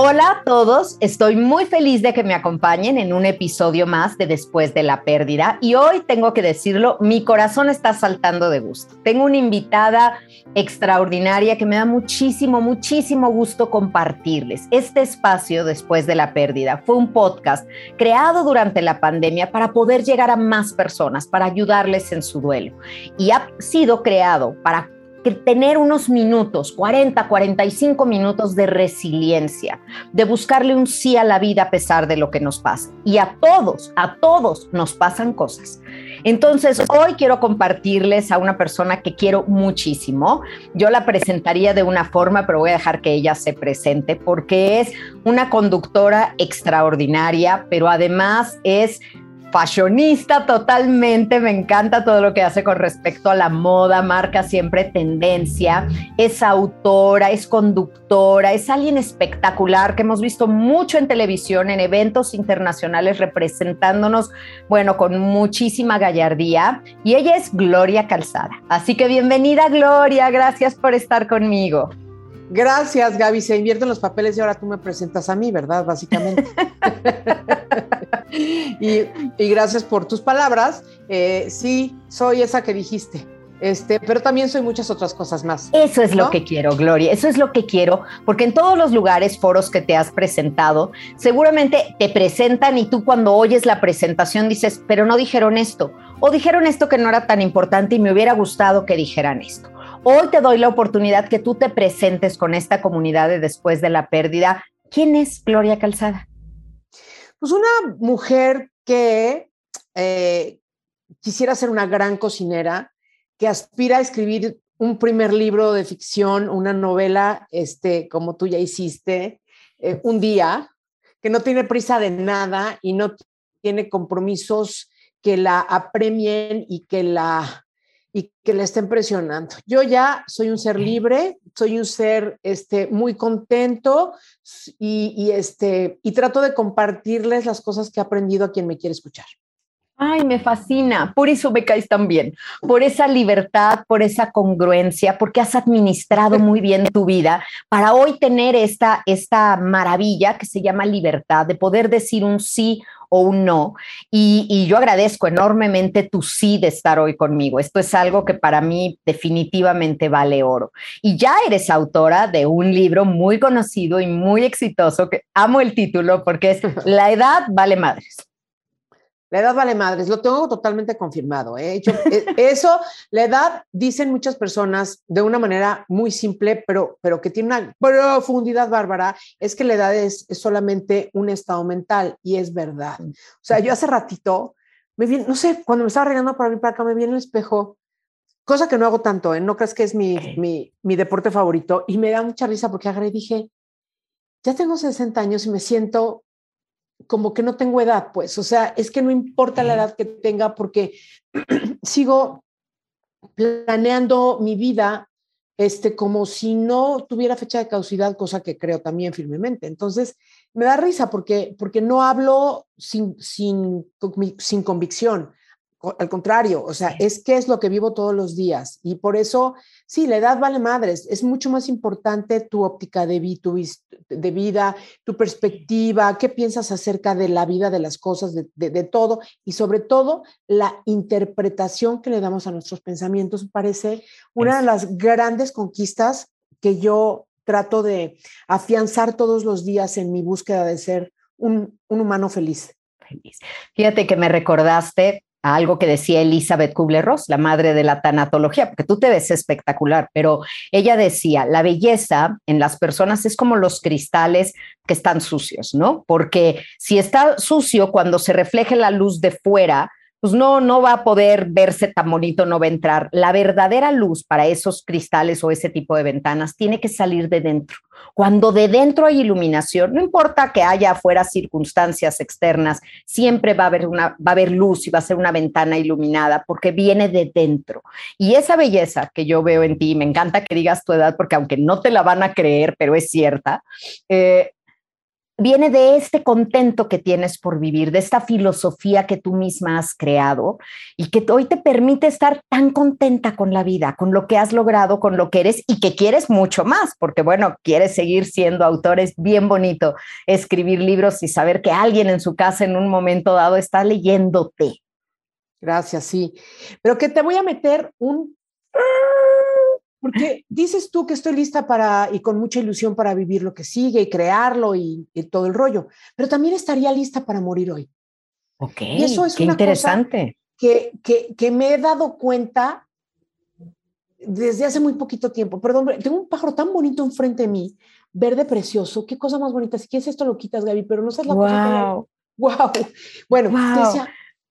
Hola a todos, estoy muy feliz de que me acompañen en un episodio más de Después de la Pérdida y hoy tengo que decirlo, mi corazón está saltando de gusto. Tengo una invitada extraordinaria que me da muchísimo, muchísimo gusto compartirles. Este espacio Después de la Pérdida fue un podcast creado durante la pandemia para poder llegar a más personas, para ayudarles en su duelo y ha sido creado para tener unos minutos, 40, 45 minutos de resiliencia, de buscarle un sí a la vida a pesar de lo que nos pasa. Y a todos, a todos nos pasan cosas. Entonces, hoy quiero compartirles a una persona que quiero muchísimo. Yo la presentaría de una forma, pero voy a dejar que ella se presente porque es una conductora extraordinaria, pero además es fashionista totalmente, me encanta todo lo que hace con respecto a la moda, marca siempre tendencia, es autora, es conductora, es alguien espectacular que hemos visto mucho en televisión, en eventos internacionales representándonos, bueno, con muchísima gallardía y ella es Gloria Calzada. Así que bienvenida Gloria, gracias por estar conmigo. Gracias, Gaby. Se invierten los papeles y ahora tú me presentas a mí, ¿verdad? Básicamente. y, gracias por tus palabras. Eh, sí, soy esa que dijiste. Este, pero también soy muchas otras cosas más. Eso es lo que quiero, Gloria, eso es lo que quiero, porque en todos los lugares, foros que te has presentado, seguramente te presentan y tú cuando oyes la presentación dices, pero no dijeron esto, o dijeron esto que no era tan importante y me hubiera gustado que dijeran esto. Hoy te doy la oportunidad que tú te presentes con esta comunidad de después de la pérdida. ¿Quién es Gloria Calzada? Pues una mujer que eh, quisiera ser una gran cocinera, que aspira a escribir un primer libro de ficción, una novela, este, como tú ya hiciste, eh, un día, que no tiene prisa de nada y no tiene compromisos que la apremien y que la y que le estén presionando. Yo ya soy un ser libre, soy un ser este, muy contento y, este, y trato de compartirles las cosas que he aprendido a quien me quiere escuchar. Ay, me fascina, por eso me caes tan bien, por esa libertad, por esa congruencia, porque has administrado muy bien tu vida para hoy tener esta, esta maravilla que se llama libertad, de poder decir un sí o un no. Y, yo agradezco enormemente tu sí de estar hoy conmigo. Esto es algo que para mí definitivamente vale oro. Y ya eres autora de un libro muy conocido y muy exitoso, que amo el título porque es La edad vale madres. La edad vale madres, lo tengo totalmente confirmado. ¿eh? eh eso, la edad, dicen muchas personas de una manera muy simple, pero, pero que tiene una profundidad bárbara, es que la edad es, solamente un estado mental y es verdad. O sea, yo hace ratito, me vi, no sé, cuando me estaba arreglando para mí para acá, me vi en el espejo, cosa que no hago tanto, ¿eh? no crees que es mi, mi, mi deporte favorito, y me da mucha risa porque agarré y dije, ya tengo 60 años y me siento como que no tengo edad, pues, o sea, es que no importa la edad que tenga porque sigo planeando mi vida este, como si no tuviera fecha de caducidad, cosa que creo también firmemente. Entonces, me da risa porque, porque no hablo sin, sin, sin convicción al contrario, o sea, es que es lo que vivo todos los días. Y por eso, sí, la edad vale madres. Es mucho más importante tu óptica de, tu, de vida, tu perspectiva, qué piensas acerca de la vida, de las cosas, de, de, todo. Y sobre todo, la interpretación que le damos a nuestros pensamientos parece una de las grandes conquistas que yo trato de afianzar todos los días en mi búsqueda de ser un, un humano. Feliz. Fíjate que me recordaste algo que decía Elizabeth Kubler-Ross, la madre de la tanatología, porque tú te ves espectacular, pero ella decía, la belleza en las personas es como los cristales que están sucios, ¿no? Porque si está sucio, cuando se refleje la luz de fuera, pues no, no va a poder verse tan bonito, no va a entrar. La verdadera luz para esos cristales o ese tipo de ventanas tiene que salir de dentro. Cuando de dentro hay iluminación, no importa que haya afuera circunstancias externas, siempre va a haber una, va a haber luz y va a ser una ventana iluminada porque viene de dentro. Y esa belleza que yo veo en ti, me encanta que digas tu edad porque aunque no te la van a creer, pero es cierta, eh, viene de este contento que tienes por vivir, de esta filosofía que tú misma has creado y que hoy te permite estar tan contenta con la vida, con lo que has logrado, con lo que eres y que quieres mucho más, porque bueno, quieres seguir siendo autor, es bien bonito escribir libros y saber que alguien en su casa en un momento dado está leyéndote. Gracias, sí. Pero que te voy a meter un porque dices tú que estoy lista para y con mucha ilusión para vivir lo que sigue y crearlo y, todo el rollo, pero también estaría lista para morir hoy. Ok, y eso es qué interesante. que, que, que, me he dado cuenta desde hace muy poquito tiempo. Perdón, tengo un pájaro tan bonito enfrente de mí, verde precioso. Qué cosa más bonita. Si quieres esto lo quitas, Gaby, pero no sabes la cosa que... ¡Wow! Bueno, Decía,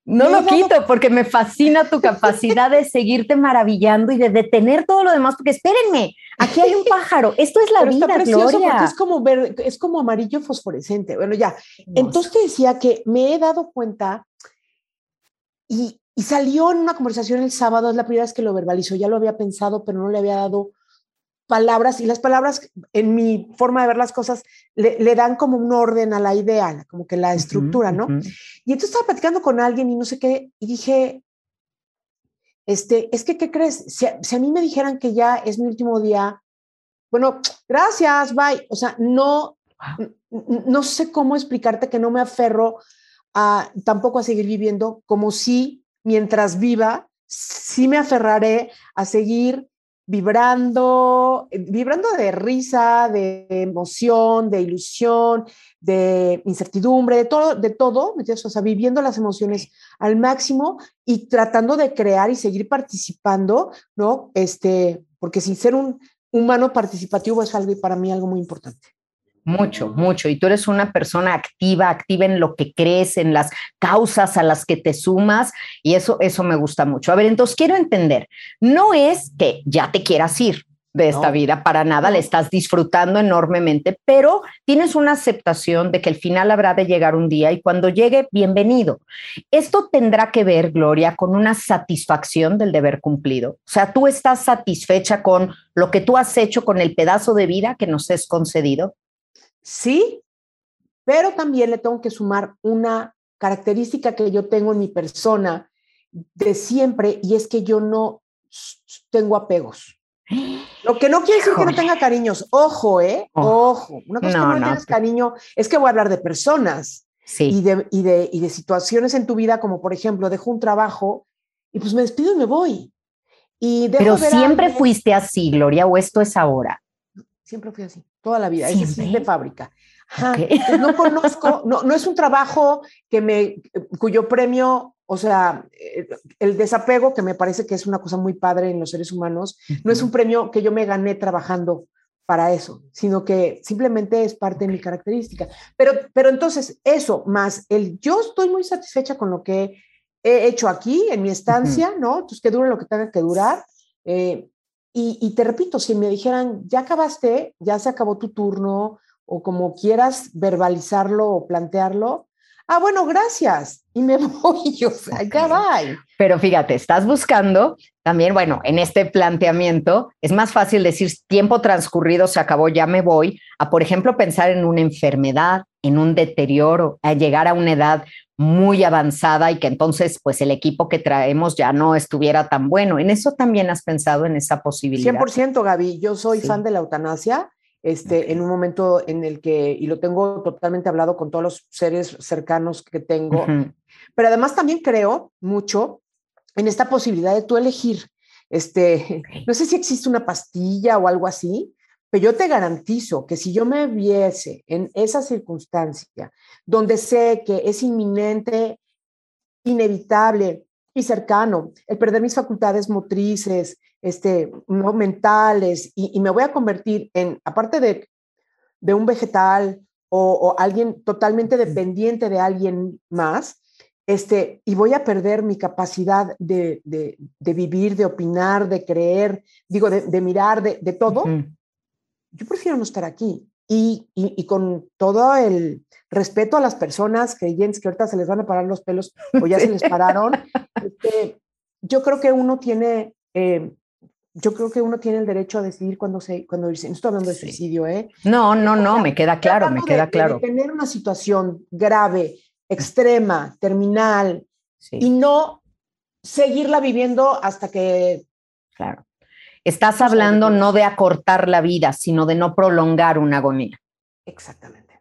no lo quito porque me fascina tu capacidad de seguirte maravillando y de detener todo lo demás, porque espérenme, aquí hay un pájaro, esto es la vida, está precioso Gloria. es como ver, es como amarillo fosforescente. Bueno, ya. Entonces te decía que me he dado cuenta y, y salió en una conversación el sábado, es la primera vez que lo verbalizó, ya lo había pensado, pero no le había dado palabras y las palabras en mi forma de ver las cosas le, dan como un orden a la idea, como que la estructura, ¿no? Y entonces estaba platicando con alguien y no sé qué, y dije, este, es que, ¿qué crees? Si a, mí me dijeran que ya es mi último día, bueno, gracias, bye. O sea, no, no sé cómo explicarte que no me aferro a tampoco a seguir viviendo, como si mientras viva, sí me aferraré a seguir vibrando, eh, vibrando de risa, de emoción, de ilusión, de incertidumbre, de todo, de todo, o sea, viviendo las emociones al máximo y tratando de crear y seguir participando, ¿no? Este, porque sin ser un humano participativo es algo para mí algo muy importante. Mucho, mucho. Y tú eres una persona activa, activa en lo que crees, en las causas a las que te sumas, y eso, eso me gusta mucho. A ver, entonces quiero entender, no es que ya te quieras ir de esta vida, para nada, le estás disfrutando enormemente, pero tienes una aceptación de que el final habrá de llegar un día y cuando llegue, bienvenido. Esto tendrá que ver, Gloria, con una satisfacción del deber cumplido. O sea, tú estás satisfecha con lo que tú has hecho, con el pedazo de vida que nos es concedido. Sí, pero también le tengo que sumar una característica que yo tengo en mi persona de siempre y es que yo no tengo apegos. Lo que no quiere decir que no tenga cariños. Ojo, ¿eh? Ojo. Una cosa no, que no, tienes cariño es que voy a hablar de personas y, de, y, de, y de situaciones en tu vida, como por ejemplo, dejo un trabajo y pues me despido y me voy. Y Pero siempre fuiste así, Gloria, o esto es ahora. Siempre fui así, toda la vida. Es de fábrica. No conozco, no, no es un trabajo que me, cuyo premio, o sea, eh, el desapego, que me parece que es una cosa muy padre en los seres humanos, no es un premio que yo me gané trabajando para eso, sino que simplemente es parte de mi característica. Pero, pero entonces, eso, más el yo estoy muy satisfecha con lo que he hecho aquí, en mi estancia, ¿no? Entonces, que dure lo que tenga que durar. Eh, y, te repito, si me dijeran, ya acabaste, ya se acabó tu turno, o como quieras verbalizarlo o plantearlo, ah, bueno, gracias, y me voy, yo, ya va. Pero fíjate, estás buscando también, bueno, en este planteamiento es más fácil decir tiempo transcurrido, se acabó, ya me voy, a por ejemplo pensar en una enfermedad, en un deterioro, a llegar a una edad muy avanzada y que entonces pues el equipo que traemos ya no estuviera tan bueno. ¿En eso también has pensado en esa posibilidad? 100% Gaby, yo soy fan de la eutanasia. Este, en un momento en el que, y lo tengo totalmente hablado con todos los seres cercanos que tengo, pero además también creo mucho en esta posibilidad de tú elegir, este, no sé si existe una pastilla o algo así, pero yo te garantizo que si yo me viese en esa circunstancia donde sé que es inminente, inevitable y cercano el perder mis facultades motrices, este, no mentales, y, me voy a convertir en, aparte de, de un vegetal o, alguien totalmente dependiente de alguien más, este, y voy a perder mi capacidad de, de, vivir, de opinar, de creer, digo, de, mirar, de, todo yo prefiero no estar aquí. Y, y, con todo el respeto a las personas creyentes que ahorita se les van a parar los pelos o ya se les pararon, este, yo creo que uno tiene, eh, yo creo que uno tiene el derecho a decidir cuándo, se, cuando irse. No estoy hablando de suicidio, ¿eh? No, no, no, me queda claro, me queda claro. De tener una situación grave, extrema, terminal, y no seguirla viviendo hasta que... Claro. Estás hablando no de acortar la vida, sino de no prolongar una agonía. Exactamente.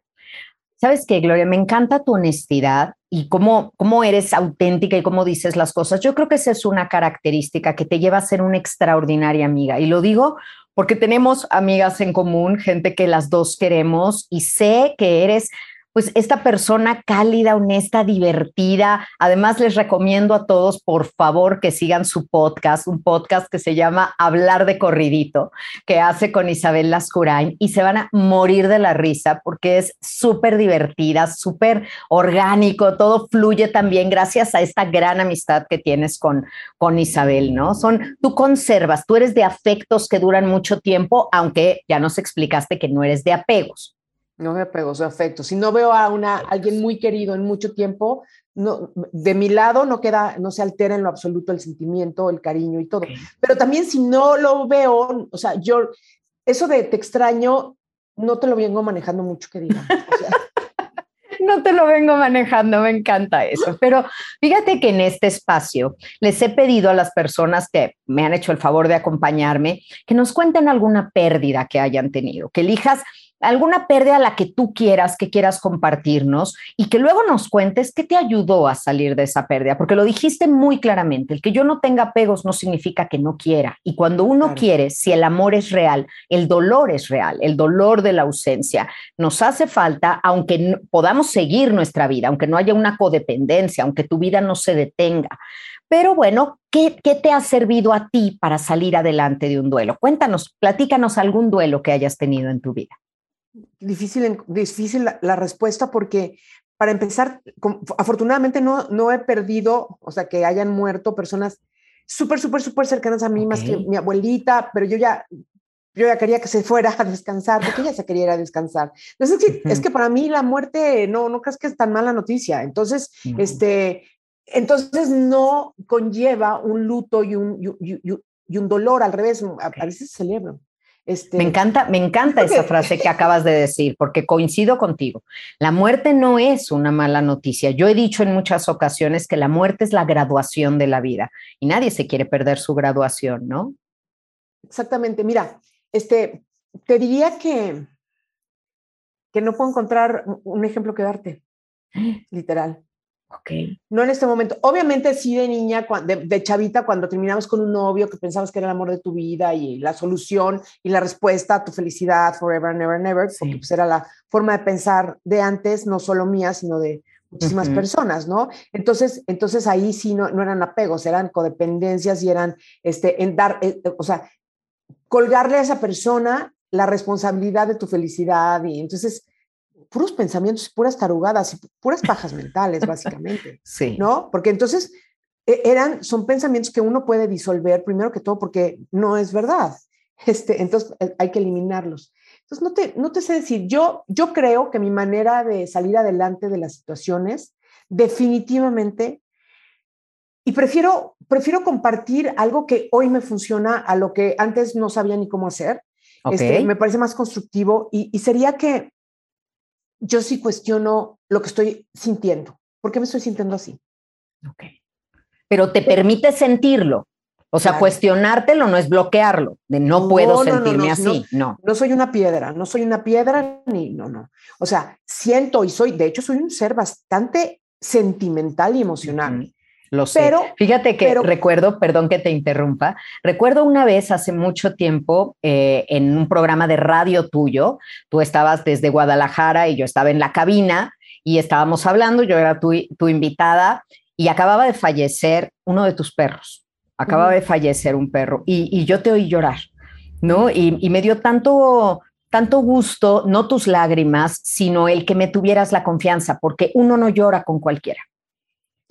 ¿Sabes qué, Gloria? Me encanta tu honestidad y cómo, cómo eres auténtica y cómo dices las cosas. Yo creo que esa es una característica que te lleva a ser una extraordinaria amiga. Y lo digo porque tenemos amigas en común, gente que las dos queremos y sé que eres pues esta persona cálida, honesta, divertida. Además, les recomiendo a todos, por favor, que sigan su podcast, un podcast que se llama Hablar de Corridito, que hace con Isabel Lascurain, y se van a morir de la risa porque es súper divertida, súper orgánico, todo fluye también gracias a esta gran amistad que tienes con, con Isabel, ¿no? Son, tú conservas, tú eres de afectos que duran mucho tiempo, aunque ya nos explicaste que no eres de apegos. No me apego, soy afecto. Si no veo a una, alguien muy querido en mucho tiempo, no, de mi lado no queda, no se altera en lo absoluto el sentimiento, el cariño y todo. Pero también si no lo veo, o sea, yo, eso de te extraño, no te lo vengo manejando mucho, que diga. no te lo vengo manejando, me encanta eso. Pero fíjate que en este espacio les he pedido a las personas que me han hecho el favor de acompañarme que nos cuenten alguna pérdida que hayan tenido, que elijas alguna pérdida a la que tú quieras, que quieras compartirnos y que luego nos cuentes qué te ayudó a salir de esa pérdida, porque lo dijiste muy claramente, el que yo no tenga apegos no significa que no quiera. Y cuando uno quiere, si el amor es real, el dolor es real, el dolor de la ausencia nos hace falta, aunque podamos seguir nuestra vida, aunque no haya una codependencia, aunque tu vida no se detenga. Pero bueno, ¿qué, ¿qué, te ha servido a ti para salir adelante de un duelo? Cuéntanos, platícanos algún duelo que hayas tenido en tu vida difícil, difícil la, respuesta porque para empezar, afortunadamente no, no he perdido, o sea, que hayan muerto personas súper, súper, súper cercanas a mí, más que mi abuelita, pero yo ya, yo ya quería que se fuera a descansar, porque ella se quería ir a descansar. Entonces, es que, es que para mí la muerte, no, no crees que es tan mala noticia. Entonces, este, entonces no conlleva un luto y un, y, un dolor, al revés, a, a veces celebro. Este, me encanta, me encanta esa frase que acabas de decir, porque coincido contigo. La muerte no es una mala noticia. Yo he dicho en muchas ocasiones que la muerte es la graduación de la vida y nadie se quiere perder su graduación, ¿no? Exactamente. Mira, este, te diría que, que no puedo encontrar un ejemplo que darte, literal. Okay. No en este momento. Obviamente sí de niña, de, chavita, cuando terminamos con un novio que pensabas que era el amor de tu vida y la solución y la respuesta a tu felicidad forever, never, never, porque pues era la forma de pensar de antes, no solo mía, sino de muchísimas personas, ¿no? Entonces, entonces ahí sí no, no, eran apegos, eran codependencias y eran, este, en dar, eh, o sea, colgarle a esa persona la responsabilidad de tu felicidad y entonces puros pensamientos, puras tarugadas y puras pajas mentales, básicamente. Sí. ¿No? Porque entonces e, eran, son pensamientos que uno puede disolver, primero que todo, porque no es verdad. Este, entonces eh, hay que eliminarlos. Entonces, no te, no te sé decir, yo, yo creo que mi manera de salir adelante de las situaciones, definitivamente, y prefiero, prefiero compartir algo que hoy me funciona a lo que antes no sabía ni cómo hacer. Este, me parece más constructivo y, y sería que yo sí cuestiono lo que estoy sintiendo. ¿Por qué me estoy sintiendo así? Ok. Pero te permite sentirlo. O sea, cuestionártelo no es bloquearlo, de no, puedo sentirme así, no, no. soy una piedra, no soy una piedra ni, no, no. O sea, siento y soy, de hecho, soy un ser bastante sentimental y emocional. Lo sé. Pero, Fíjate que recuerdo, perdón que te interrumpa, recuerdo una vez hace mucho tiempo eh, en un programa de radio tuyo, tú estabas desde Guadalajara y yo estaba en la cabina y estábamos hablando, yo era tu, tu invitada y acababa de fallecer uno de tus perros, acababa de fallecer un perro y, yo te oí llorar, ¿no? Y, y me dio tanto, tanto gusto, no tus lágrimas, sino el que me tuvieras la confianza, porque uno no llora con cualquiera.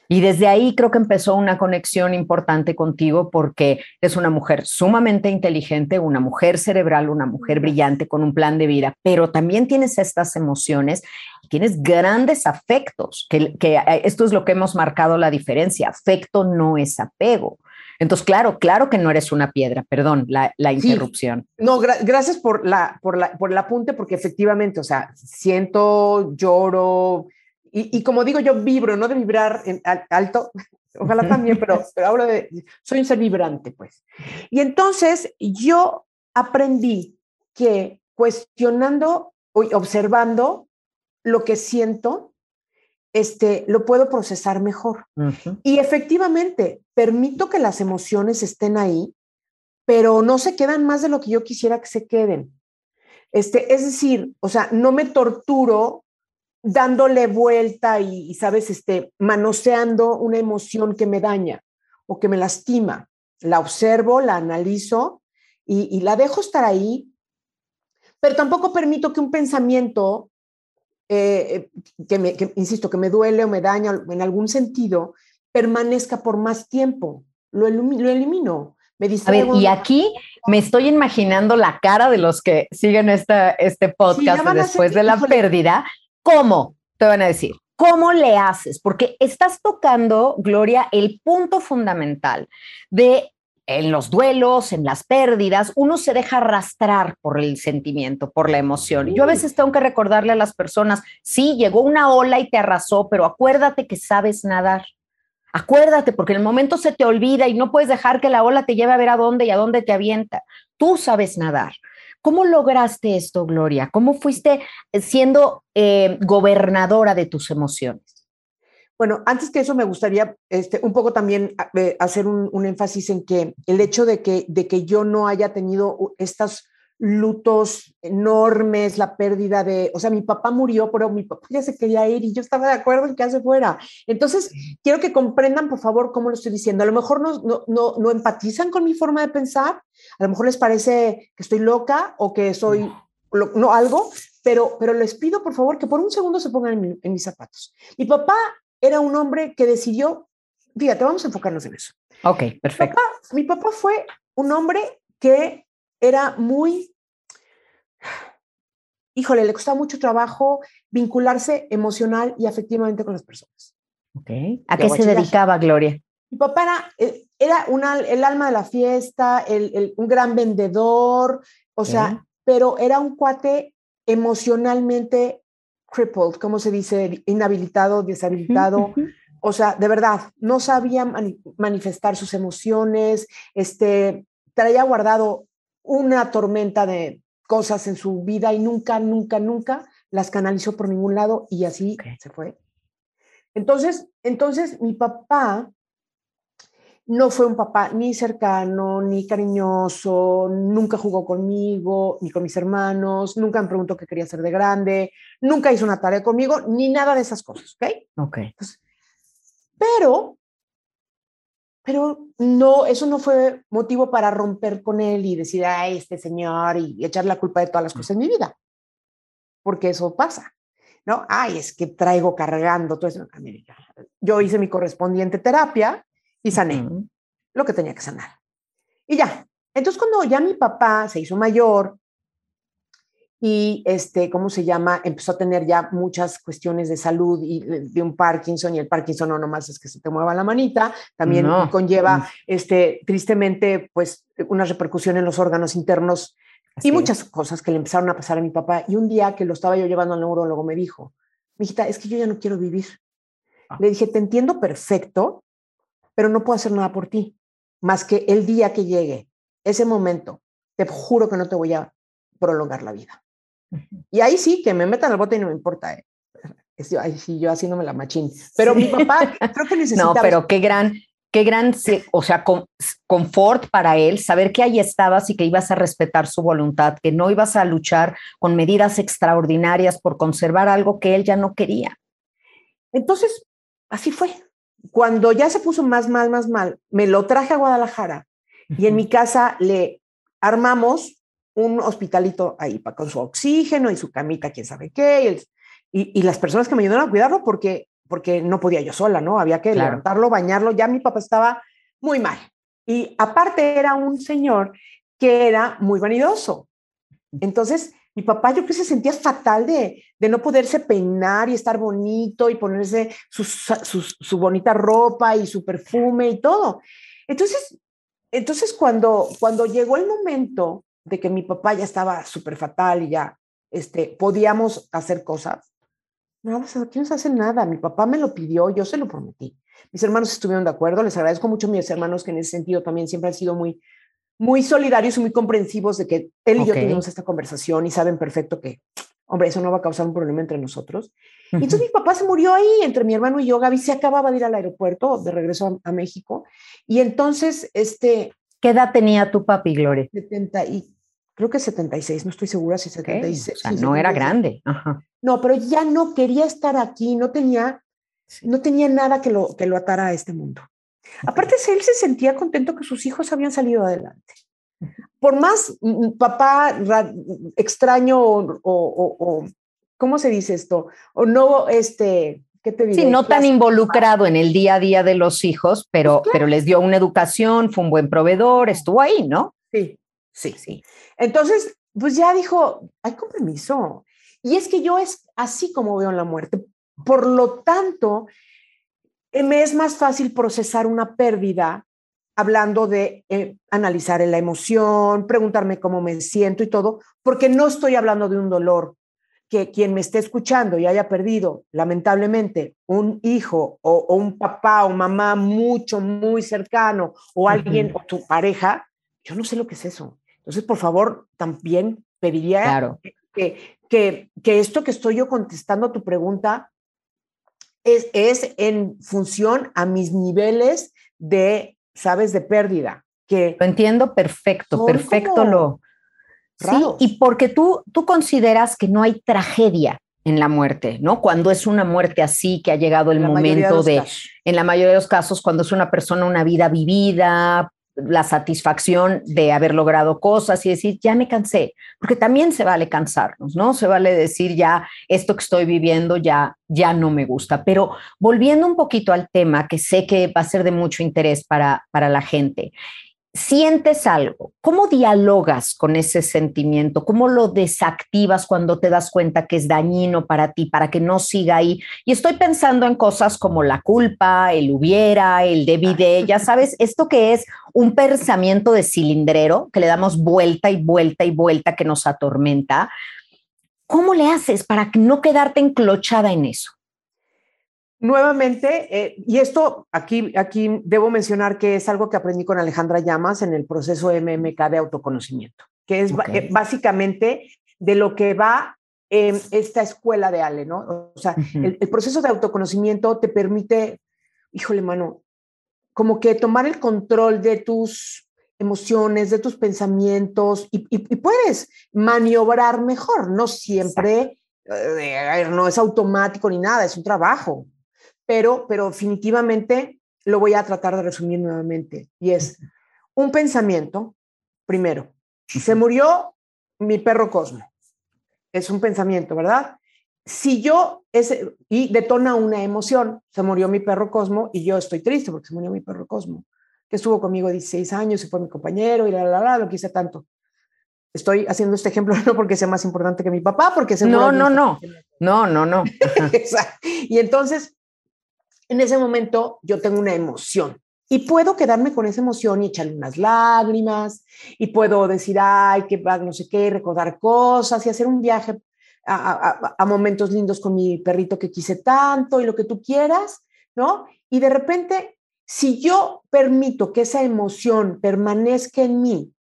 Y desde ahí creo que empezó una conexión importante contigo porque es una mujer sumamente inteligente, una mujer cerebral, una mujer brillante con un plan de vida, pero también tienes estas emociones y tienes grandes afectos, que, que eh, esto es lo que hemos marcado la diferencia. Afecto no es apego. Entonces, claro, claro que no eres una piedra, perdón, la, interrupción. No, gracias por, la, por, la, por el apunte, porque efectivamente, o sea, siento, lloro, y, como digo, yo vibro, no de vibrar en alto, ojalá también, pero, pero hablo de, soy un ser vibrante, pues. Y entonces yo aprendí que cuestionando y observando lo que siento, este, lo puedo procesar mejor. Y efectivamente, permito que las emociones estén ahí, pero no se quedan más de lo que yo quisiera que se queden. Este, es decir, o sea, no me torturo dándole vuelta y, sabes, este, manoseando una emoción que me daña o que me lastima. La observo, la analizo y, la dejo estar ahí, pero tampoco permito que un pensamiento eh, que, me, insisto, que me duele o me daña en algún sentido, permanezca por más tiempo. Lo, lo elimino. Me a ver, y aquí me estoy imaginando la cara de los que siguen esta, este podcast después de la pérdida. ¿Cómo? Te van a decir. ¿Cómo le haces? Porque estás tocando, Gloria, el punto fundamental de en los duelos, en las pérdidas, uno se deja arrastrar por el sentimiento, por la emoción. Yo a veces tengo que recordarle a las personas, sí, llegó una ola y te arrasó, pero acuérdate que sabes nadar. Acuérdate, porque en el momento se te olvida y no puedes dejar que la ola te lleve a ver a dónde y a dónde te avienta. Tú sabes nadar. ¿Cómo lograste esto, Gloria? ¿Cómo fuiste siendo eh, gobernadora de tus emociones? Bueno, antes que eso me gustaría este, un poco también eh, hacer un, énfasis en que el hecho de que, de que yo no haya tenido estos lutos enormes, la pérdida de, o sea, mi papá murió, pero mi papá ya se quería ir y yo estaba de acuerdo en que hace fuera. Entonces, quiero que comprendan, por favor, cómo lo estoy diciendo. A lo mejor no, no, no, no empatizan con mi forma de pensar, a lo mejor les parece que estoy loca o que soy, no, algo, pero, pero les pido, por favor, que por un segundo se pongan en, en mis zapatos. Mi papá era un hombre que decidió, fíjate, vamos a enfocarnos en eso. Ok, perfecto. Mi papá, fue un hombre que era muy, híjole, le costaba mucho trabajo vincularse emocional y afectivamente con las personas. Ok. ¿A qué se dedicaba, Gloria? Mi papá era, eh, era el alma de la fiesta, un gran vendedor, o sea, pero era un cuate emocionalmente crippled, ¿cómo se dice? Inhabilitado, deshabilitado. O sea, de verdad, no sabía manifestar sus emociones, este, traía guardado una tormenta de cosas en su vida y nunca, nunca, nunca las canalizó por ningún lado y así se fue. Entonces, entonces mi papá no fue un papá ni cercano, ni cariñoso, nunca jugó conmigo, ni con mis hermanos, nunca me preguntó qué quería hacer de grande, nunca hizo una tarea conmigo, ni nada de esas cosas, ¿ok? Ok. pero, pero no, eso no fue motivo para romper con él y decir, a este señor y echar la culpa de todas las cosas en mi vida, porque eso pasa. ¿No? Ay, es que traigo cargando todo eso. Yo hice mi correspondiente terapia, y sané lo que tenía que sanar. Y ya. Entonces, cuando ya mi papá se hizo mayor y, este, ¿cómo se llama? Empezó a tener ya muchas cuestiones de salud y de, un Parkinson, y el Parkinson no nomás es que se te mueva la manita, también conlleva, este, tristemente, pues, una repercusión en los órganos internos y muchas cosas que le empezaron a pasar a mi papá. Y un día que lo estaba yo llevando al neurólogo, me dijo, mijita, es que yo ya no quiero vivir. Ah. Le dije, te entiendo perfecto, pero no puedo hacer nada por ti, más que el día que llegue, ese momento, te juro que no te voy a prolongar la vida. Y ahí sí, que me metan al bote y no me importa. ¿eh? Ahí sí, yo haciéndome la machín. Pero mi papá creo que necesitaba... No, pero qué gran, qué gran, o sea, confort para él, saber que ahí estabas y que ibas a respetar su voluntad, que no ibas a luchar con medidas extraordinarias por conservar algo que él ya no quería. Entonces, así fue cuando ya se puso más mal, más mal, me lo traje a Guadalajara y en mi casa le armamos un hospitalito ahí para, con su oxígeno y su camita, quién sabe qué, y, y, las personas que me ayudaron a cuidarlo porque, porque no podía yo sola, ¿no? Había que levantarlo, bañarlo, ya mi papá estaba muy mal. Y aparte era un señor que era muy vanidoso. Entonces, mi papá yo creo que se sentía fatal de, de no poderse peinar y estar bonito y ponerse su, su, bonita ropa y su perfume y todo. Entonces, entonces cuando, cuando llegó el momento de que mi papá ya estaba súper fatal y ya este, podíamos hacer cosas, no, aquí no se hace nada. Mi papá me lo pidió, yo se lo prometí. Mis hermanos estuvieron de acuerdo, les agradezco mucho a mis hermanos que en ese sentido también siempre han sido muy, muy solidarios y muy comprensivos de que él y yo tuvimos esta conversación y saben perfecto que, hombre, eso no va a causar un problema entre nosotros. Y entonces mi papá se murió ahí, entre mi hermano y yo, Gaby se acababa de ir al aeropuerto de regreso a, México. Y entonces, este... ¿Qué edad tenía tu papi, Gloria? 70 y, creo que 76, no estoy segura si 76. O sea, no era grande. No, pero ya no quería estar aquí, no tenía, no tenía nada que lo, que lo atara a este mundo. Aparte, él se sentía contento que sus hijos habían salido adelante. Por más mm, mm, papá extraño o, ¿cómo se dice esto? O no, este, ¿qué te Sí, no tan involucrado en el día a día de los hijos, pero, pues pero les dio una educación, fue un buen proveedor, estuvo ahí, ¿no? Sí, sí, sí. Entonces, pues ya dijo, hay compromiso. Y es que yo es así como veo la muerte. Por lo tanto, eh, me es más fácil procesar una pérdida hablando de eh, analizar la emoción, preguntarme cómo me siento y todo, porque no estoy hablando de un dolor que quien me esté escuchando y haya perdido, lamentablemente, un hijo o, un papá o mamá mucho, muy cercano o alguien o tu pareja, yo no sé lo que es eso. Entonces, por favor, también pediría que, que, que, esto que estoy yo contestando a tu pregunta es, es en función a mis niveles de, sabes, de pérdida. Que lo entiendo perfecto, perfecto lo. Sí, y porque tú, tú consideras que no hay tragedia en la muerte, ¿no? Cuando es una muerte así, que ha llegado el momento de, en la mayoría de los casos, cuando es una persona, una vida vivida, la satisfacción de haber logrado cosas y decir, ya me cansé, porque también se vale cansarnos, ¿no? Se vale decir, ya esto que estoy viviendo ya, ya no me gusta. Pero volviendo un poquito al tema, que sé que va a ser de mucho interés para, para la gente, sientes algo, ¿cómo dialogas con ese sentimiento? ¿Cómo lo desactivas cuando te das cuenta que es dañino para ti, para que no siga ahí? Y estoy pensando en cosas como la culpa, el hubiera, el debide, ya sabes, esto que es un pensamiento de cilindrero que le damos vuelta y vuelta y vuelta que nos atormenta. ¿Cómo le haces para no quedarte enclochada en eso? Nuevamente, eh, y esto aquí, aquí debo mencionar que es algo que aprendí con Alejandra Llamas en el proceso MMK de autoconocimiento, que es eh, básicamente de lo que va esta escuela de Ale, ¿no? O sea, el, proceso de autoconocimiento te permite, híjole, mano, como que tomar el control de tus emociones, de tus pensamientos y, y puedes maniobrar mejor, no siempre, eh, no es automático ni nada, es un trabajo, pero, pero definitivamente lo voy a tratar de resumir nuevamente. Y es un pensamiento, primero, se murió mi perro Cosmo. Es un pensamiento, ¿verdad? Si yo, ese, y detona una emoción, se murió mi perro Cosmo y yo estoy triste porque se murió mi perro Cosmo, que estuvo conmigo 16 años y fue mi compañero y la, la, la, lo quise tanto. Estoy haciendo este ejemplo no porque sea más importante que mi papá, porque se No, no, no, no, no, no. y entonces, en ese momento yo tengo una emoción y puedo quedarme con esa emoción y echarle unas lágrimas y puedo decir, ay, que no sé qué, recordar cosas y hacer un viaje a, momentos lindos con mi perrito que quise tanto y lo que tú quieras, ¿no? Y de repente, si yo permito que esa emoción permanezca en mí,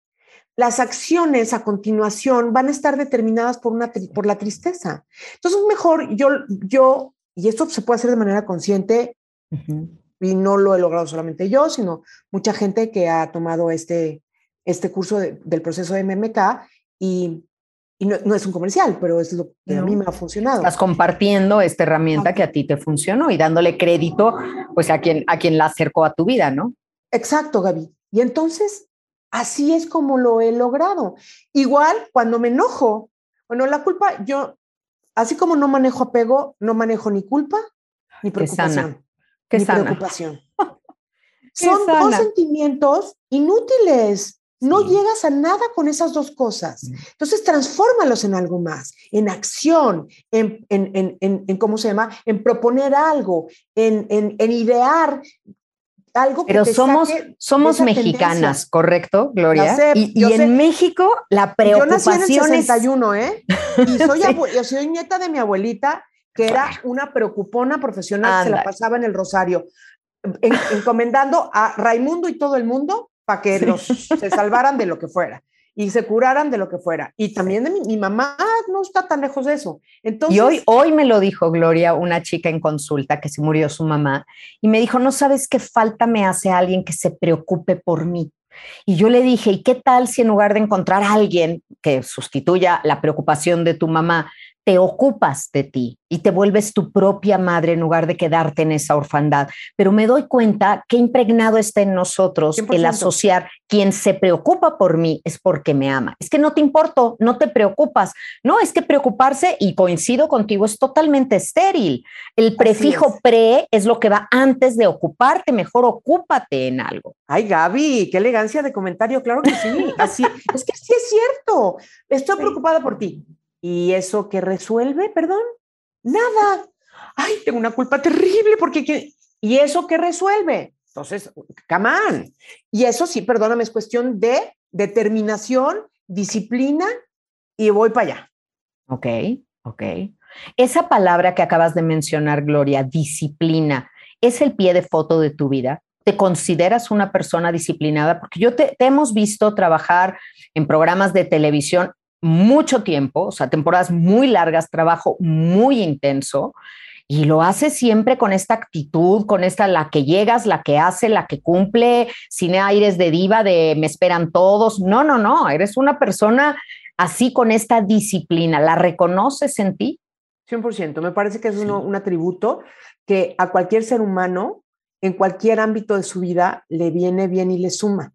las acciones a continuación van a estar determinadas por, una, por la tristeza. Entonces, mejor yo, yo y esto se puede hacer de manera consciente, y no lo he logrado solamente yo, sino mucha gente que ha tomado este, este curso del proceso de MMK y, y no, es un comercial, pero es lo que a mí me ha funcionado. Estás compartiendo esta herramienta que a ti te funcionó y dándole crédito pues a quien, a quien la acercó a tu vida, ¿no? Exacto, Gaby. Y entonces, así es como lo he logrado. Igual, cuando me enojo, bueno, la culpa, yo así como no manejo apego, no manejo ni culpa ni preocupación. Qué ni preocupación. Son dos sentimientos inútiles. No llegas a nada con esas dos cosas. Mm. Entonces, transfórmalos en algo más, en acción, en, en, en, en ¿cómo se llama? En proponer algo, en, idear algo que Pero somos, somos mexicanas, ¿correcto, Gloria? y, en México la preocupación Yo nací en el 61, ¿eh? Y soy, yo soy nieta de mi abuelita, que era una preocupona profesional, se la pasaba en el Rosario, encomendando a Raimundo y todo el mundo para que los, se salvaran de lo que fuera y se curaran de lo que fuera. Y también de mi, mamá no está tan lejos de eso. Entonces, y hoy, hoy me lo dijo Gloria, una chica en consulta que se murió su mamá, y me dijo, no sabes qué falta me hace alguien que se preocupe por mí. Y yo le dije, ¿y qué tal si en lugar de encontrar a alguien que sustituya la preocupación de tu mamá, te ocupas de ti y te vuelves tu propia madre en lugar de quedarte en esa orfandad. Pero me doy cuenta que impregnado está en nosotros el asociar quien se preocupa por mí es porque me ama. Es que no te importo, no te preocupas. No, es que preocuparse, y coincido contigo, es totalmente estéril. El prefijo pre es lo que va antes de ocuparte, mejor ocúpate en algo. Ay, Gaby, qué elegancia de comentario, claro que sí. Así, es que sí es cierto. Estoy preocupada por ti ¿Y eso qué resuelve, perdón? Nada. Ay, tengo una culpa terrible porque... ¿Y eso qué resuelve? Entonces, camán. Y eso sí, perdóname, es cuestión de determinación, disciplina y voy para allá. Ok, ok. Esa palabra que acabas de mencionar, Gloria, disciplina, ¿es el pie de foto de tu vida? ¿Te consideras una persona disciplinada? Porque yo te, te hemos visto trabajar en programas de televisión mucho tiempo, o sea, temporadas muy largas, trabajo muy intenso. Y lo hace siempre con esta actitud, con esta la que llegas, la que hace, la que cumple, sin aires de diva, de me esperan todos. No, no, no, eres una persona así con esta disciplina. ¿La reconoces en ti? 100%. Me parece que es un atributo que a cualquier ser humano, en cualquier ámbito de su vida, le viene bien y le suma.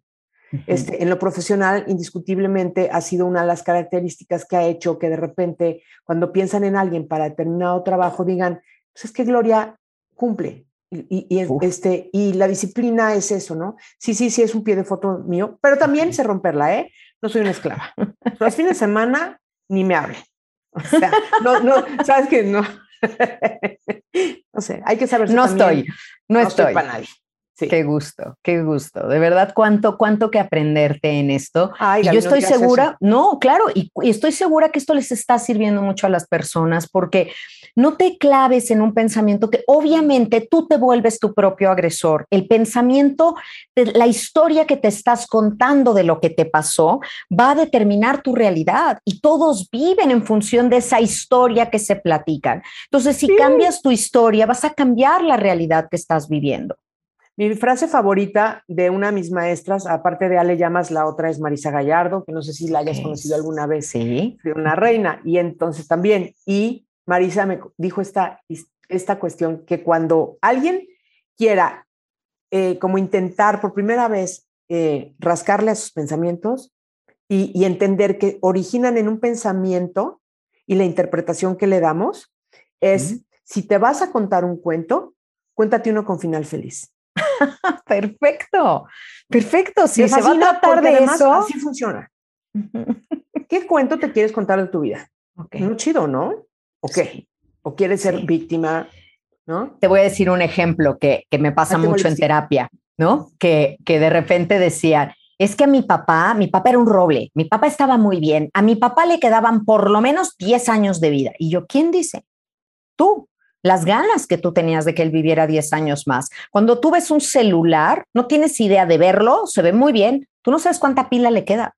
Este, en lo profesional, indiscutiblemente, ha sido una de las características que ha hecho que de repente, cuando piensan en alguien para determinado trabajo, digan, pues es que Gloria cumple. Y, y, este, y la disciplina es eso, ¿no? Sí, sí, sí, es un pie de foto mío, pero también sé romperla, ¿eh? No soy una esclava. Los fines de semana ni me hable. O sea, no, no, sabes que no. no sé, hay que saber. No estoy, no, no estoy. para nadie. Qué gusto, qué gusto. De verdad, cuánto, cuánto que aprenderte en esto. y yo estoy segura, no, claro, y, estoy segura que esto les está sirviendo mucho a las personas porque no te claves en un pensamiento que obviamente tú te vuelves tu propio agresor. El pensamiento, la historia que te estás contando de lo que te pasó va a determinar tu realidad y todos viven en función de esa historia que se platican. Entonces, si cambias tu historia, vas a cambiar la realidad que estás viviendo. Mi frase favorita de una de mis maestras, aparte de Ale Llamas, la otra es Marisa Gallardo, que no sé si la hayas conocido alguna vez. Sí. De una reina. Y entonces también, y Marisa me dijo esta, esta cuestión, que cuando alguien quiera eh, como intentar por primera vez eh, rascarle a sus pensamientos y, y entender que originan en un pensamiento y la interpretación que le damos, es, si te vas a contar un cuento, cuéntate uno con final feliz. perfecto, perfecto. Si se va a tratar de eso. Así funciona. ¿Qué cuento te quieres contar de tu vida? Okay. Muy chido, ¿no? ¿O qué? ¿O quieres ser víctima? ¿No? Te voy a decir un ejemplo que, que me pasa mucho en terapia, ¿no? Que, que de repente decían, es que a mi papá, mi papá era un roble, mi papá estaba muy bien, a mi papá le quedaban por lo menos 10 años de vida. Y yo, ¿quién dice? Tú, las ganas que tú tenías de que él viviera 10 años más. Cuando tú ves un celular, no tienes idea de verlo, se ve muy bien, tú no sabes cuánta pila le queda.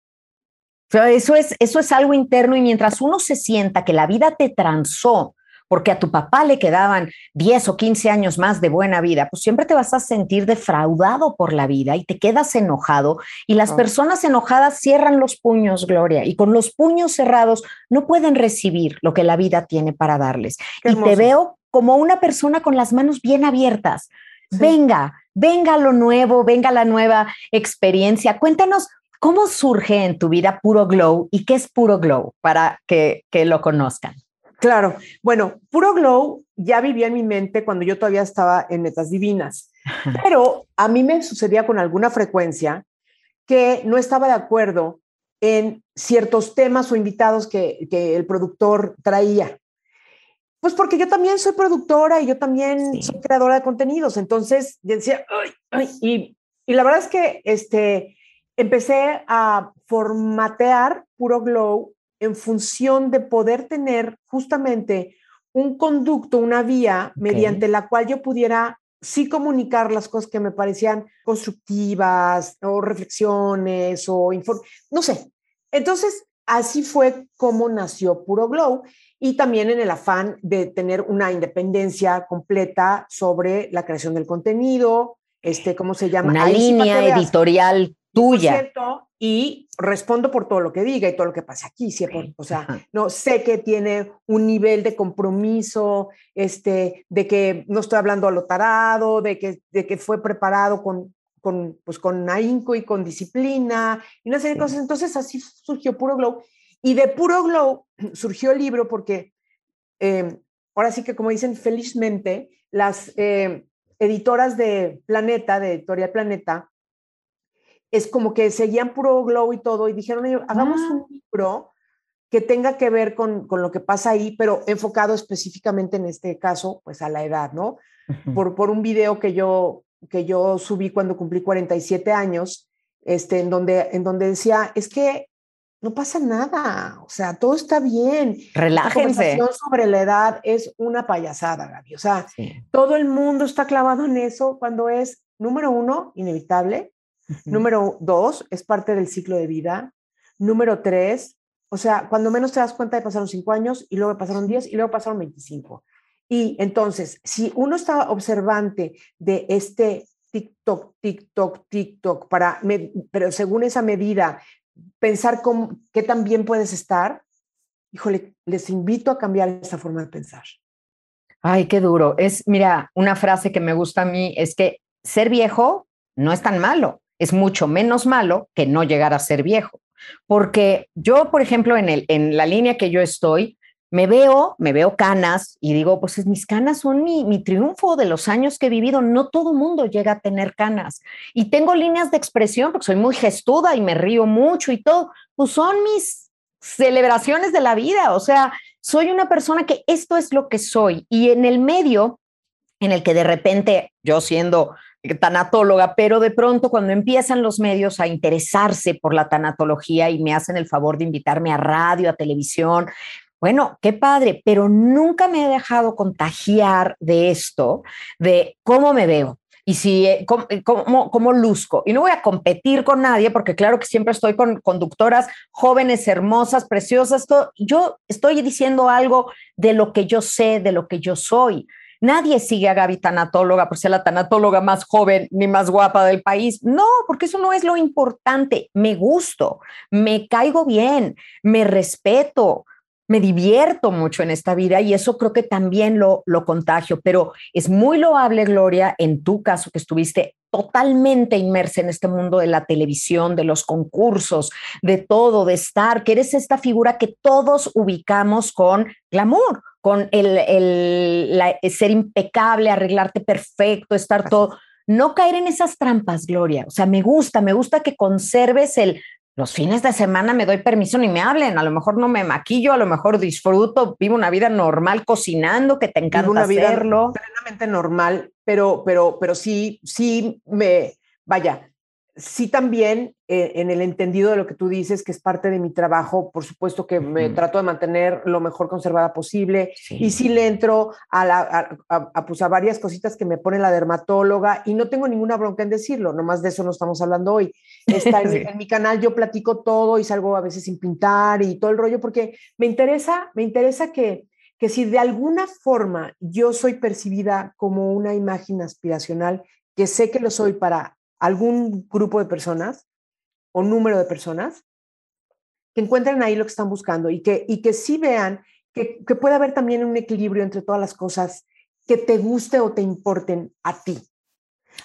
eso es, eso es algo interno y mientras uno se sienta que la vida te transó porque a tu papá le quedaban 10 o 15 años más de buena vida, pues siempre te vas a sentir defraudado por la vida y te quedas enojado y las personas enojadas cierran los puños, Gloria, y con los puños cerrados no pueden recibir lo que la vida tiene para darles. y te veo como una persona con las manos bien abiertas. Venga, venga lo nuevo, venga la nueva experiencia. Cuéntanos cómo surge en tu vida Puro Glow y qué es Puro Glow para que, que lo conozcan. Claro, bueno, Puro Glow ya vivía en mi mente cuando yo todavía estaba en Metas Divinas, pero a mí me sucedía con alguna frecuencia que no estaba de acuerdo en ciertos temas o invitados que, que el productor traía. Pues porque yo también soy productora y yo también soy creadora de contenidos. Entonces, yo decía, y, y, la verdad es que este, empecé a formatear Puro Glow en función de poder tener justamente un conducto, una vía mediante la cual yo pudiera sí comunicar las cosas que me parecían constructivas o reflexiones o no sé. Entonces, así fue como nació Puro Glow y también en el afán de tener una independencia completa sobre la creación del contenido, este, ¿cómo se llama? Una línea editorial tuya. Y respondo por todo lo que diga y todo lo que pase aquí. O sea, no sé que tiene un nivel de compromiso, este, de que no estoy hablando a lo tarado, de que, de que fue preparado con, con, pues, con ahínco y con disciplina y una serie de cosas. Entonces así surgió Puro Glow. Y de Puro Glow surgió el libro porque, em, ahora sí que como dicen felizmente, las em, editoras de Planeta, de Editorial Planeta, es como que seguían puro glow y todo, y dijeron, hagamos ah. un libro que tenga que ver con, con, lo que pasa ahí, pero enfocado específicamente en este caso, pues a la edad, ¿no? por, por un video que yo, que yo subí cuando cumplí 47 años, este, en, donde, en donde decía, es que no pasa nada, o sea, todo está bien. Relájense. La sobre la edad es una payasada, Gaby. O sea, todo el mundo está clavado en eso cuando es, número uno, inevitable, Número dos, es parte del ciclo de vida. Número tres, o sea, cuando menos te das cuenta de pasaron cinco años y luego pasaron diez y luego pasaron veinticinco. Y entonces, si uno está observante de este TikTok, TikTok, TikTok, para, pero según esa medida, pensar cómo, qué tan bien puedes estar, híjole, les invito a cambiar esa forma de pensar. Ay, qué duro. Es, mira, una frase que me gusta a mí es que ser viejo no es tan malo es mucho menos malo que no llegar a ser viejo. Porque yo, por ejemplo, en, el, en la línea que yo estoy, me veo, me veo canas y digo, pues mis canas son mi, mi triunfo de los años que he vivido. No todo mundo llega a tener canas. Y tengo líneas de expresión porque soy muy gestuda y me río mucho y todo. Pues son mis celebraciones de la vida. O sea, soy una persona que esto es lo que soy. Y en el medio en el que de repente yo siendo tanatóloga, pero de pronto cuando empiezan los medios a interesarse por la tanatología y me hacen el favor de invitarme a radio, a televisión, bueno, qué padre, pero nunca me he dejado contagiar de esto, de cómo me veo y si eh, eh, cómo, cómo, luzco. Y no voy a competir con nadie porque claro que siempre estoy con conductoras jóvenes, hermosas, preciosas. Yo estoy diciendo algo de lo que yo sé, de lo que yo soy. Nadie sigue a Gaby tanatóloga por ser la tanatóloga más joven ni más guapa del país. No, porque eso no es lo importante. Me gusto, me caigo bien, me respeto, me divierto mucho en esta vida y eso creo que también lo, lo contagio, pero es muy loable, Gloria, en tu caso que estuviste totalmente inmersa en este mundo de la televisión, de los concursos, de todo, de estar, que eres esta figura que todos ubicamos con glamour, con el, el ser impecable, arreglarte perfecto, estar todo. No caer en esas trampas, Gloria. O sea, me gusta, me gusta que conserves el, los fines de semana me doy permiso ni me hablen, a lo mejor no me maquillo, a lo mejor disfruto, vivo una vida normal cocinando, que te encanta una vida hacerlo. Plenamente normal, pero, pero, pero sí, sí me, vaya, sí también eh, en el entendido de lo que tú dices, que es parte de mi trabajo, por supuesto que me trato de mantener lo mejor conservada posible y sí. le entro a, la, a, pues a, varias cositas que me pone la dermatóloga y no tengo ninguna bronca en decirlo, nomás de eso no estamos hablando hoy. Está en, mi canal yo platico todo y salgo a veces sin pintar y todo el rollo porque me interesa, me interesa que, que si de alguna forma yo soy percibida como una imagen aspiracional, que sé que lo soy para algún grupo de personas o número de personas que encuentren ahí lo que están buscando y que, y que sí vean que, que puede haber también un equilibrio entre todas las cosas que te guste o te importen a ti.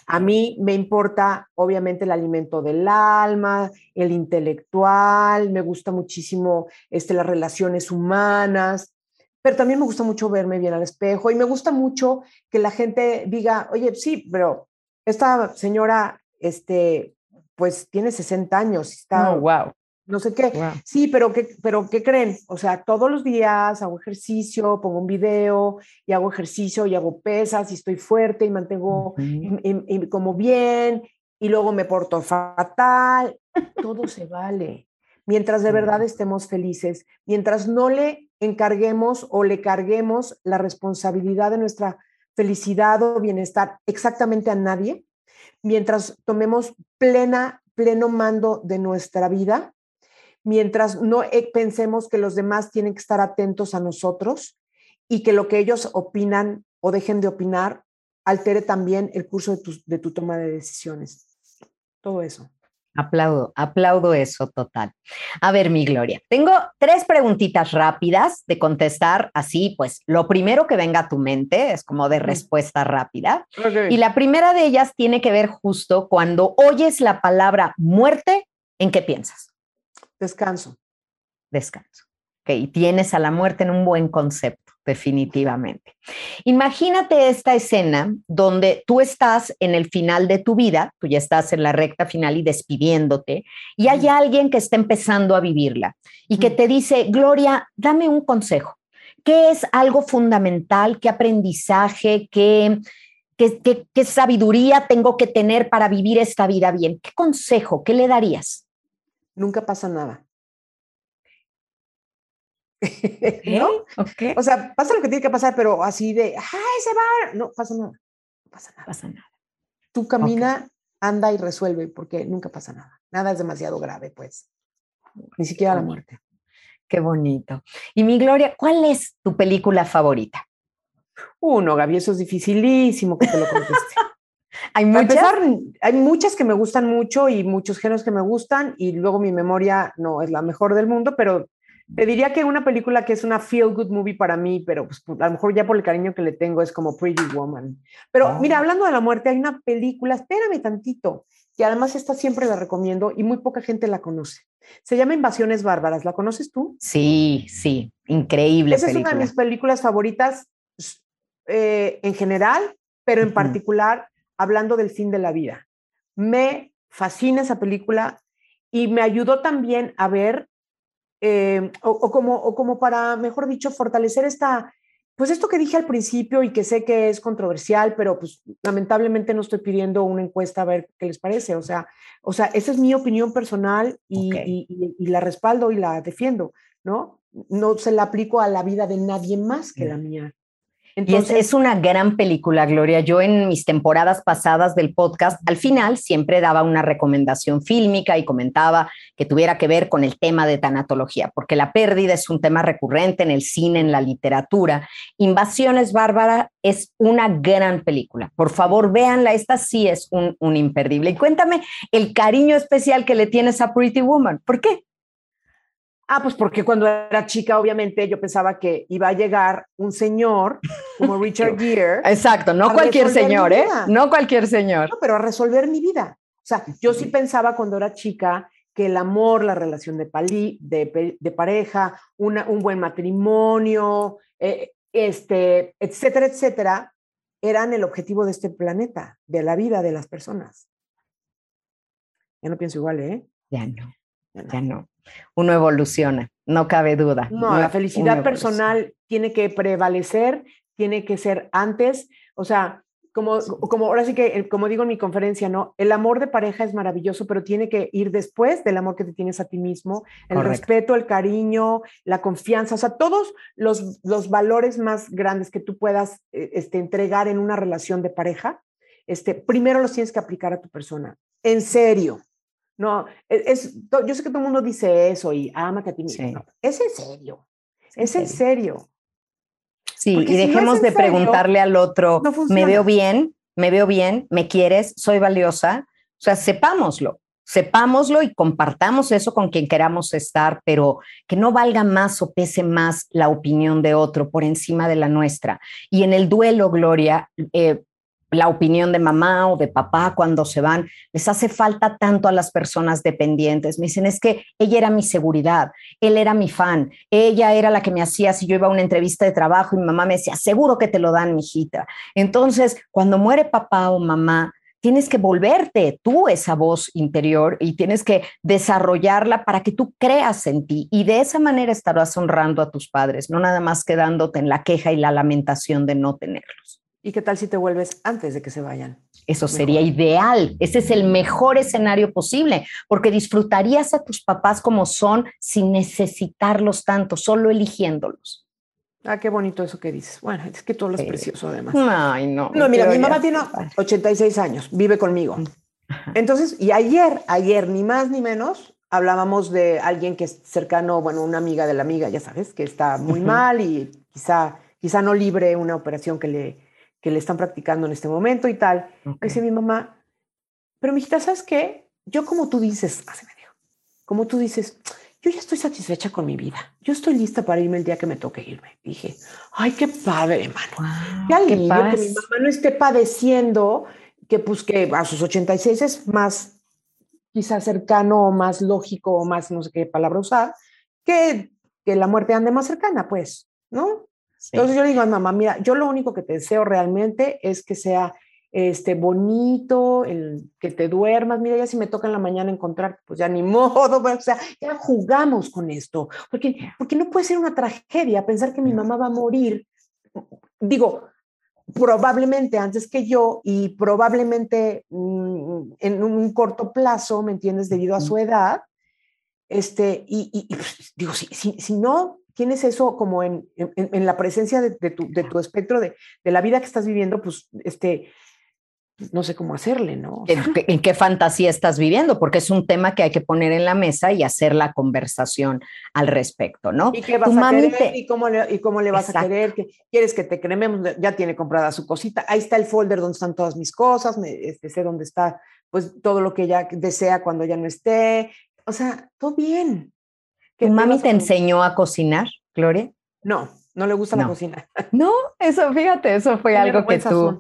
A mí me importa, obviamente, el alimento del alma, el intelectual, me gusta muchísimo este, las relaciones humanas, pero también me gusta mucho verme bien al espejo y me gusta mucho que la gente diga, oye, sí, pero esta señora este, pues tiene 60 años, está wow. no sé qué. Sí, pero ¿qué, pero ¿qué creen? O sea, todos los días hago ejercicio, pongo un video y hago ejercicio y hago pesas y estoy fuerte y mantengo y, como bien y luego me porto fatal. Todo se vale. Mientras de verdad estemos felices, mientras no le encarguemos o le carguemos la responsabilidad de nuestra felicidad o bienestar exactamente a nadie, mientras tomemos plena, pleno mando de nuestra vida, mientras no eh, pensemos que los demás tienen que estar atentos a nosotros y que lo que ellos opinan o dejen de opinar altere también el curso de tu, de tu toma de decisiones. Todo eso. Aplaudo, aplaudo eso total. A ver, mi Gloria, tengo tres preguntitas rápidas de contestar así, pues lo primero que venga a tu mente es como de respuesta rápida. Y la primera de ellas tiene que ver justo cuando oyes la palabra muerte, ¿en qué piensas? Descanso. Descanso. Ok, y tienes a la muerte en un buen concepto definitivamente. Imagínate esta escena donde tú estás en el final de tu vida, tú ya estás en la recta final y despidiéndote, y hay alguien que está empezando a vivirla y que te dice, Gloria, dame un consejo. ¿Qué es algo fundamental? ¿Qué aprendizaje? ¿Qué, qué, qué sabiduría tengo que tener para vivir esta vida bien? ¿Qué consejo? ¿Qué le darías? Nunca pasa nada. ¿No? O sea, pasa lo que tiene que pasar, pero así de, ¡ay, se va! No pasa nada. No pasa nada. Pasa nada. Tú camina, anda y resuelve, porque nunca pasa nada. Nada es demasiado grave, pues. Ni siquiera la muerte. Qué bonito. Y mi Gloria, ¿cuál es tu película favorita? Uno, Gaby, eso es dificilísimo que te lo conteste. hay muchas. hay muchas que me gustan mucho y muchos géneros que me gustan, y luego mi memoria no es la mejor del mundo, pero te diría que una película que es una feel good movie para mí, pero pues, a lo mejor ya por el cariño que le tengo es como Pretty Woman. Pero mira, ah. hablando de la muerte, hay una película, espérame tantito, que además esta siempre la recomiendo y muy poca gente la conoce. Se llama Invasiones Bárbaras. ¿La conoces tú? Sí, sí, increíble. Esa es una de mis películas favoritas eh, en general, pero en particular hablando del fin de la vida. Me fascina esa película y me ayudó también a ver eh, o, como, o como para, mejor dicho, fortalecer esta, pues esto que dije al principio y que sé que es controversial, pero pues lamentablemente no estoy pidiendo una encuesta a ver qué les parece. O sea, o sea esa es mi opinión personal y, y, la respaldo y la defiendo, ¿no? No se la aplico a la vida de nadie más que la mía. Entonces, es, una gran película, Gloria. Yo en mis temporadas pasadas del podcast, al final siempre daba una recomendación fílmica y comentaba que tuviera que ver con el tema de tanatología, porque la pérdida es un tema recurrente en el cine, en la literatura. Invasiones Bárbara es una gran película. Por favor, véanla. Esta sí es un, un imperdible. Y cuéntame el cariño especial que le tienes a Pretty Woman. ¿Por qué? Ah, pues porque cuando era chica, obviamente, yo pensaba que iba a llegar un señor como Richard Gere. Exacto, no cualquier señor, ¿eh? No cualquier señor. No, pero a resolver mi vida. O sea, yo sí pensaba cuando era chica que el amor, la relación de, pali, de, de pareja, una, un buen matrimonio, eh, este, etcétera, etcétera, eran el objetivo de este planeta, de la vida de las personas. Ya no pienso igual, ¿eh? Ya no, ya no uno evoluciona, no cabe duda. No, la felicidad personal tiene que prevalecer, tiene que ser antes, o sea, como, como ahora sí que, eh, como digo en mi conferencia, ¿no? El amor de pareja es maravilloso, pero tiene que ir después del amor que te tienes a ti mismo, el respeto, el cariño, la confianza, o sea, todos los, los valores más grandes que tú puedas eh, este, entregar en una relación de pareja, este, primero los tienes que aplicar a tu persona. En serio, no, e, es, yo sé que todo el mundo dice eso y ámate a ti mismo. es en serio. Es en serio. Sí, y dejemos de preguntarle al otro, ¿me veo bien? ¿Me veo bien? ¿Me quieres? ¿Soy valiosa? O sea, sepámoslo, sepámoslo y compartamos eso con quien queramos estar, pero que no valga más o pese más la opinión de otro por encima de la nuestra. Y en el duelo, Gloria, eh, la opinión de mamá o de papá cuando se van, les hace falta tanto a las personas dependientes. Me dicen, es que ella era mi seguridad, él era mi fan, ella era la que me hacía si yo iba a una entrevista de trabajo y mi mamá me decía, seguro que te lo dan, mijita. Entonces, cuando muere papá o mamá, tienes que volverte tú esa voz interior y tienes que desarrollarla para que tú creas en ti y de esa manera estarás honrando a tus padres, no nada más quedándote en la queja y la lamentación de no tenerlos. ¿Y qué tal si te vuelves antes de que se vayan? Eso sería ideal. Ese es el mejor escenario posible, porque disfrutarías a tus papás como son sin necesitarlos tanto, solo eligiéndolos. Ah, qué bonito eso que dices. Bueno, es que todo lo es precioso además. Ay, no. No, mira, mi mamá tiene 86 años, vive conmigo. Entonces, y ayer, ayer, ni más ni menos, hablábamos de alguien que es cercano, bueno, una amiga de la amiga, ya sabes, que está muy mal y quizá, quizá no libre una operación que le, que le están practicando en este momento y tal. Dice mi mamá, pero mijita, ¿sabes qué? Yo como tú dices, así me dijo, como tú dices, yo ya estoy satisfecha con mi vida. Yo estoy lista para irme el día que me toque irme. dije, ay, qué padre, hermano. alivio que mi mamá no esté padeciendo, que pues que a sus 86 es más quizás cercano o más lógico o más no sé qué palabra usar, que, que la muerte ande más cercana, pues, ¿no? Entonces yo le digo a mamá, mira, yo lo único que te deseo realmente es que sea este, bonito, el que te duermas. Mira, ya si me toca en la mañana encontrar, pues ya ni modo, o sea, ya jugamos con esto, porque, porque no puede ser una tragedia pensar que mi mamá va a morir. Digo, probablemente antes que yo y probablemente mm, en un corto plazo, ¿me entiendes? Debido a su edad. Este, y, pues, digo, si, si, si, no tienes eso como en, en, la presencia de, de, tu, de tu espectro de, de, la vida que estás viviendo, pues este, no sé cómo hacerle, ¿no? ¿En, qué fantasía estás viviendo? Porque es un tema que hay que poner en la mesa y hacer la conversación al respecto, ¿no? ¿Y qué vas a querer? ¿Y, cómo le, ¿Y cómo le vas a querer? ¿Quieres que te crememos? Ya tiene comprada su cosita. Ahí está el folder donde están todas mis cosas, me, este, sé dónde está pues todo lo que ella desea cuando ya no esté. O sea, todo bien. ¿Tu mami te enseñó a cocinar, Gloria? No, no le gusta la cocina. No, eso, fíjate, eso fue algo que tú...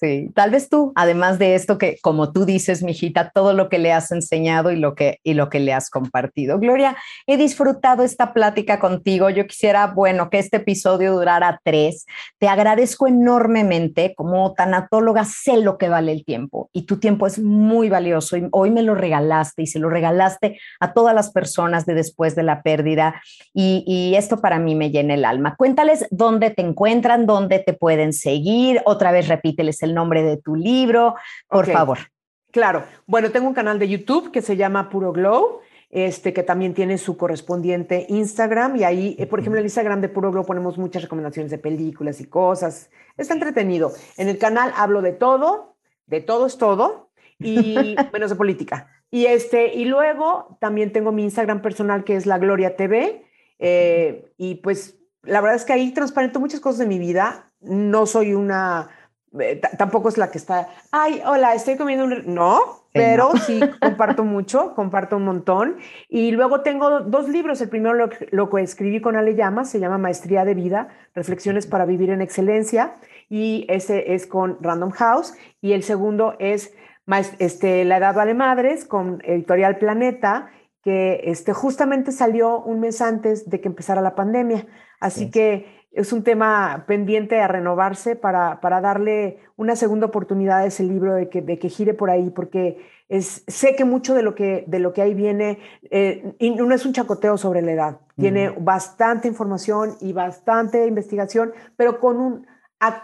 Sí, tal vez tú, además de esto que, como tú dices, mijita, todo lo que le has enseñado y lo que, y lo que le has compartido. Gloria, he disfrutado esta plática contigo. Yo quisiera, bueno, que este episodio durara tres. Te agradezco enormemente. Como tanatóloga, sé lo que vale el tiempo y tu tiempo es muy valioso. Y hoy me lo regalaste y se lo regalaste a todas las personas de después de la pérdida. Y, y esto para mí me llena el alma. Cuéntales dónde te encuentran, dónde te pueden seguir. Otra vez repíteles el nombre de tu libro, por favor. Claro. Bueno, tengo un canal de YouTube que se llama Puro Glow. Este, que también tiene su correspondiente Instagram y ahí, eh, por ejemplo, en el Instagram de Puro Glow ponemos muchas recomendaciones de películas y cosas. Está entretenido. En el canal hablo de todo, de todo es todo, y menos de política. Y, este, y luego también tengo mi Instagram personal que es La Gloria TV. Eh, y pues la verdad es que ahí transparento muchas cosas de mi vida. No soy una eh, tampoco es la que está, ay, hola, estoy comiendo un... No, pero sí comparto mucho, comparto un montón. Y luego tengo dos libros. El primero lo, lo que escribí con Ale Llamas, se llama Maestría de Vida, Reflexiones para Vivir en Excelencia. Y ese es con Random House. Y el segundo es este, La Edad Vale Madres, con Editorial Planeta, que este, justamente salió un mes antes de que empezara la pandemia. Así que es un tema pendiente a renovarse para, para, darle una segunda oportunidad a ese libro de que, de que gire por ahí, porque es, sé que mucho de lo que, de lo que ahí viene, eh, y no es un chacoteo sobre la edad, tiene bastante información y bastante investigación, pero con un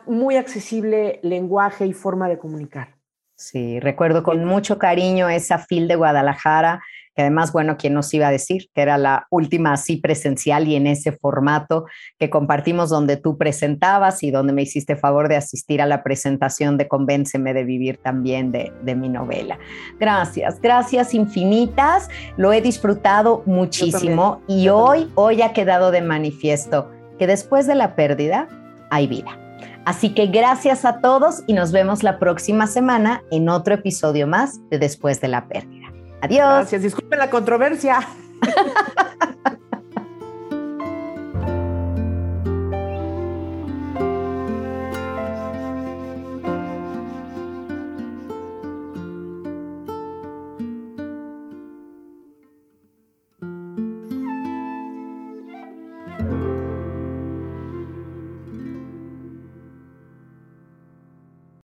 muy accesible lenguaje y forma de comunicar. Sí, recuerdo con mucho cariño esa FIL de Guadalajara que además, bueno, ¿quién nos iba a decir que era la última así presencial y en ese formato que compartimos donde tú presentabas y donde me hiciste favor de asistir a la presentación de Convénceme de Vivir también de, de mi novela? Gracias, gracias infinitas, lo he disfrutado muchísimo y hoy, hoy ha quedado de manifiesto que después de la pérdida hay vida. Así que gracias a todos y nos vemos la próxima semana en otro episodio más de Después de la Pérdida. Adiós. Gracias. Disculpen la controversia.